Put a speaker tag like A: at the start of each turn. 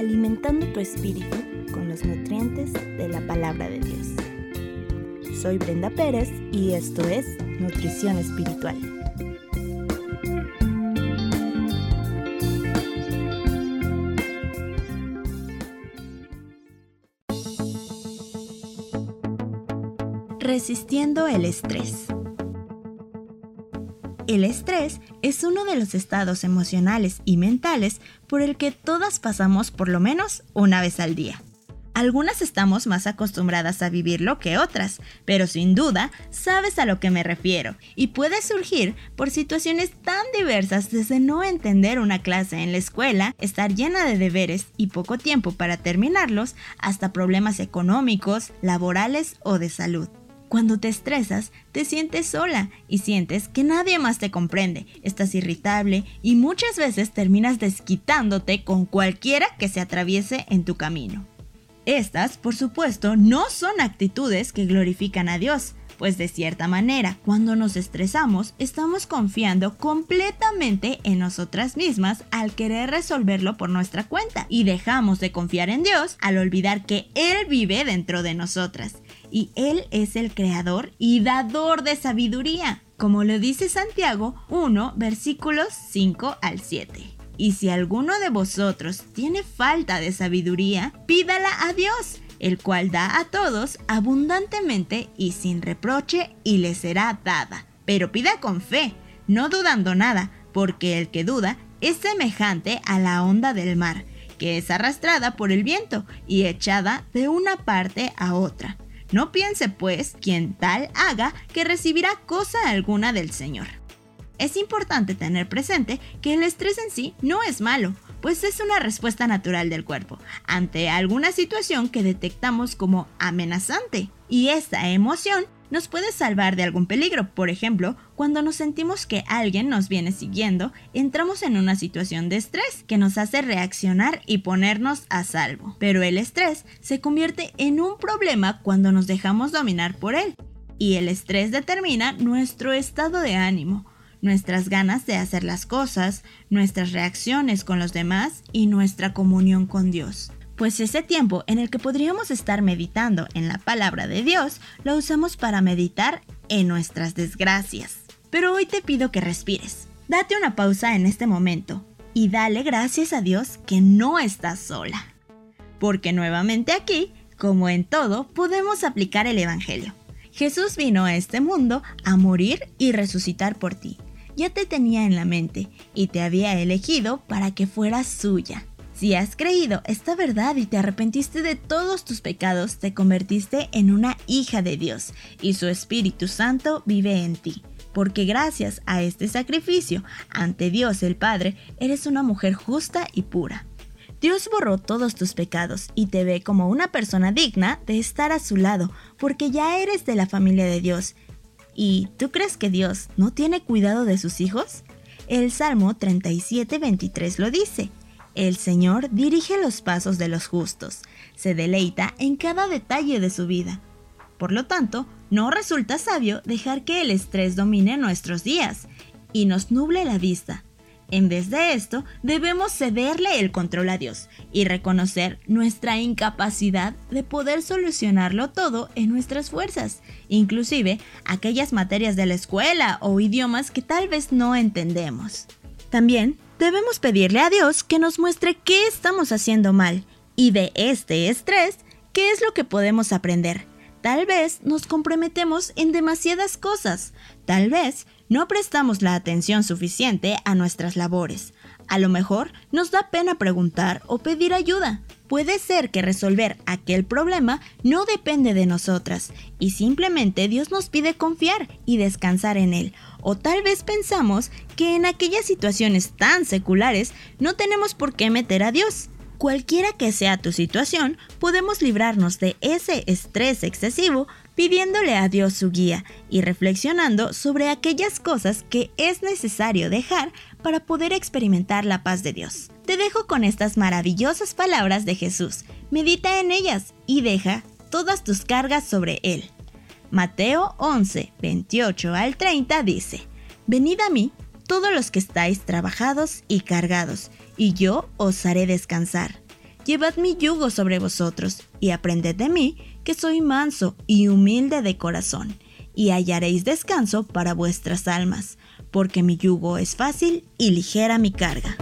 A: alimentando tu espíritu con los nutrientes de la palabra de Dios. Soy Brenda Pérez y esto es Nutrición Espiritual. Resistiendo el estrés. El estrés es uno de los estados emocionales y mentales por el que todas pasamos por lo menos una vez al día. Algunas estamos más acostumbradas a vivirlo que otras, pero sin duda sabes a lo que me refiero y puede surgir por situaciones tan diversas desde no entender una clase en la escuela, estar llena de deberes y poco tiempo para terminarlos, hasta problemas económicos, laborales o de salud. Cuando te estresas, te sientes sola y sientes que nadie más te comprende, estás irritable y muchas veces terminas desquitándote con cualquiera que se atraviese en tu camino. Estas, por supuesto, no son actitudes que glorifican a Dios, pues de cierta manera, cuando nos estresamos, estamos confiando completamente en nosotras mismas al querer resolverlo por nuestra cuenta y dejamos de confiar en Dios al olvidar que Él vive dentro de nosotras y Él es el creador y dador de sabiduría, como lo dice Santiago 1, versículos 5 al 7. Y si alguno de vosotros tiene falta de sabiduría, pídala a Dios, el cual da a todos abundantemente y sin reproche, y le será dada. Pero pida con fe, no dudando nada, porque el que duda es semejante a la onda del mar, que es arrastrada por el viento y echada de una parte a otra. No piense, pues, quien tal haga que recibirá cosa alguna del Señor. Es importante tener presente que el estrés en sí no es malo, pues es una respuesta natural del cuerpo ante alguna situación que detectamos como amenazante. Y esta emoción nos puede salvar de algún peligro. Por ejemplo, cuando nos sentimos que alguien nos viene siguiendo, entramos en una situación de estrés que nos hace reaccionar y ponernos a salvo. Pero el estrés se convierte en un problema cuando nos dejamos dominar por él. Y el estrés determina nuestro estado de ánimo, nuestras ganas de hacer las cosas, nuestras reacciones con los demás y nuestra comunión con Dios pues ese tiempo en el que podríamos estar meditando en la palabra de Dios, lo usamos para meditar en nuestras desgracias. Pero hoy te pido que respires. Date una pausa en este momento y dale gracias a Dios que no estás sola. Porque nuevamente aquí, como en todo, podemos aplicar el Evangelio. Jesús vino a este mundo a morir y resucitar por ti. Ya te tenía en la mente y te había elegido para que fueras suya. Si has creído esta verdad y te arrepentiste de todos tus pecados, te convertiste en una hija de Dios y su Espíritu Santo vive en ti. Porque gracias a este sacrificio ante Dios el Padre, eres una mujer justa y pura. Dios borró todos tus pecados y te ve como una persona digna de estar a su lado, porque ya eres de la familia de Dios. ¿Y tú crees que Dios no tiene cuidado de sus hijos? El Salmo 37:23 lo dice. El Señor dirige los pasos de los justos, se deleita en cada detalle de su vida. Por lo tanto, no resulta sabio dejar que el estrés domine nuestros días y nos nuble la vista. En vez de esto, debemos cederle el control a Dios y reconocer nuestra incapacidad de poder solucionarlo todo en nuestras fuerzas, inclusive aquellas materias de la escuela o idiomas que tal vez no entendemos. También debemos pedirle a Dios que nos muestre qué estamos haciendo mal y de este estrés, qué es lo que podemos aprender. Tal vez nos comprometemos en demasiadas cosas, tal vez no prestamos la atención suficiente a nuestras labores. A lo mejor nos da pena preguntar o pedir ayuda. Puede ser que resolver aquel problema no depende de nosotras y simplemente Dios nos pide confiar y descansar en Él. O tal vez pensamos que en aquellas situaciones tan seculares no tenemos por qué meter a Dios. Cualquiera que sea tu situación, podemos librarnos de ese estrés excesivo pidiéndole a Dios su guía y reflexionando sobre aquellas cosas que es necesario dejar para poder experimentar la paz de Dios. Te dejo con estas maravillosas palabras de Jesús. Medita en ellas y deja todas tus cargas sobre Él. Mateo 11, 28 al 30 dice, Venid a mí todos los que estáis trabajados y cargados, y yo os haré descansar. Llevad mi yugo sobre vosotros, y aprended de mí, que soy manso y humilde de corazón, y hallaréis descanso para vuestras almas, porque mi yugo es fácil y ligera mi carga.